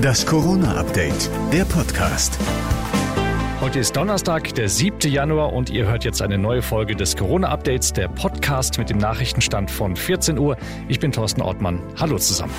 Das Corona-Update, der Podcast. Heute ist Donnerstag, der 7. Januar und ihr hört jetzt eine neue Folge des Corona-Updates, der Podcast mit dem Nachrichtenstand von 14 Uhr. Ich bin Thorsten Ortmann. Hallo zusammen.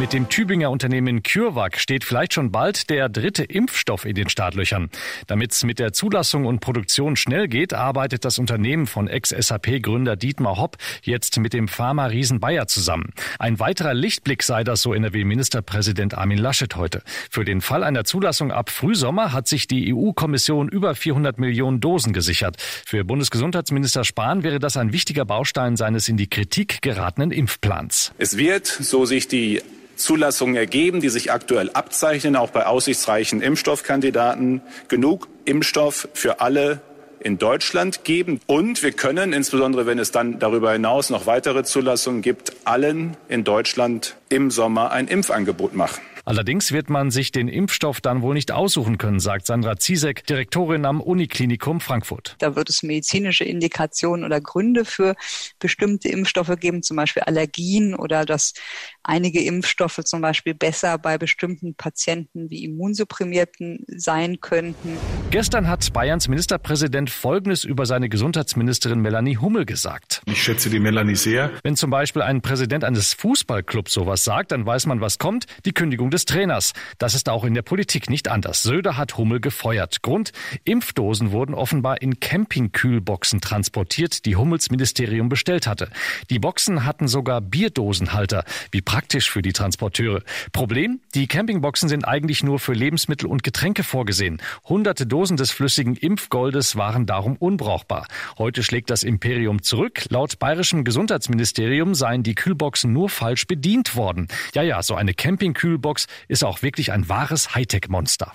Mit dem Tübinger Unternehmen CureVac steht vielleicht schon bald der dritte Impfstoff in den Startlöchern. Damit es mit der Zulassung und Produktion schnell geht, arbeitet das Unternehmen von Ex-SAP-Gründer Dietmar Hopp jetzt mit dem Pharma-Riesen Bayer zusammen. Ein weiterer Lichtblick sei das, so NRW-Ministerpräsident Armin Laschet heute. Für den Fall einer Zulassung ab Frühsommer hat sich die EU-Kommission über 400 Millionen Dosen gesichert. Für Bundesgesundheitsminister Spahn wäre das ein wichtiger Baustein seines in die Kritik geratenen Impfplans. Es wird, so sich die Zulassungen ergeben, die sich aktuell abzeichnen, auch bei aussichtsreichen Impfstoffkandidaten, genug Impfstoff für alle in Deutschland geben. Und wir können, insbesondere wenn es dann darüber hinaus noch weitere Zulassungen gibt, allen in Deutschland im Sommer ein Impfangebot machen. Allerdings wird man sich den Impfstoff dann wohl nicht aussuchen können, sagt Sandra Ziesek, Direktorin am Uniklinikum Frankfurt. Da wird es medizinische Indikationen oder Gründe für bestimmte Impfstoffe geben, zum Beispiel Allergien oder dass einige Impfstoffe zum Beispiel besser bei bestimmten Patienten wie Immunsupprimierten sein könnten. Gestern hat Bayerns Ministerpräsident Folgendes über seine Gesundheitsministerin Melanie Hummel gesagt. Ich schätze die Melanie sehr. Wenn zum Beispiel ein Präsident eines Fußballclubs sowas sagt, dann weiß man, was kommt. Die Kündigung des Trainers. Das ist auch in der Politik nicht anders. Söder hat Hummel gefeuert. Grund, Impfdosen wurden offenbar in Campingkühlboxen transportiert, die Hummels Ministerium bestellt hatte. Die Boxen hatten sogar Bierdosenhalter. Wie praktisch für die Transporteure. Problem, die Campingboxen sind eigentlich nur für Lebensmittel und Getränke vorgesehen. Hunderte Dosen des flüssigen Impfgoldes waren darum unbrauchbar. Heute schlägt das Imperium zurück. Laut bayerischem Gesundheitsministerium seien die Kühlboxen nur falsch bedient worden. Ja, ja, so eine Campingkühlbox Box ist auch wirklich ein wahres Hightech-Monster.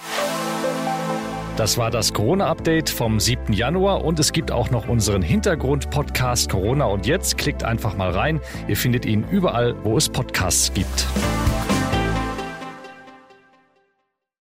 Das war das Corona-Update vom 7. Januar und es gibt auch noch unseren Hintergrund-Podcast Corona und jetzt. Klickt einfach mal rein. Ihr findet ihn überall, wo es Podcasts gibt.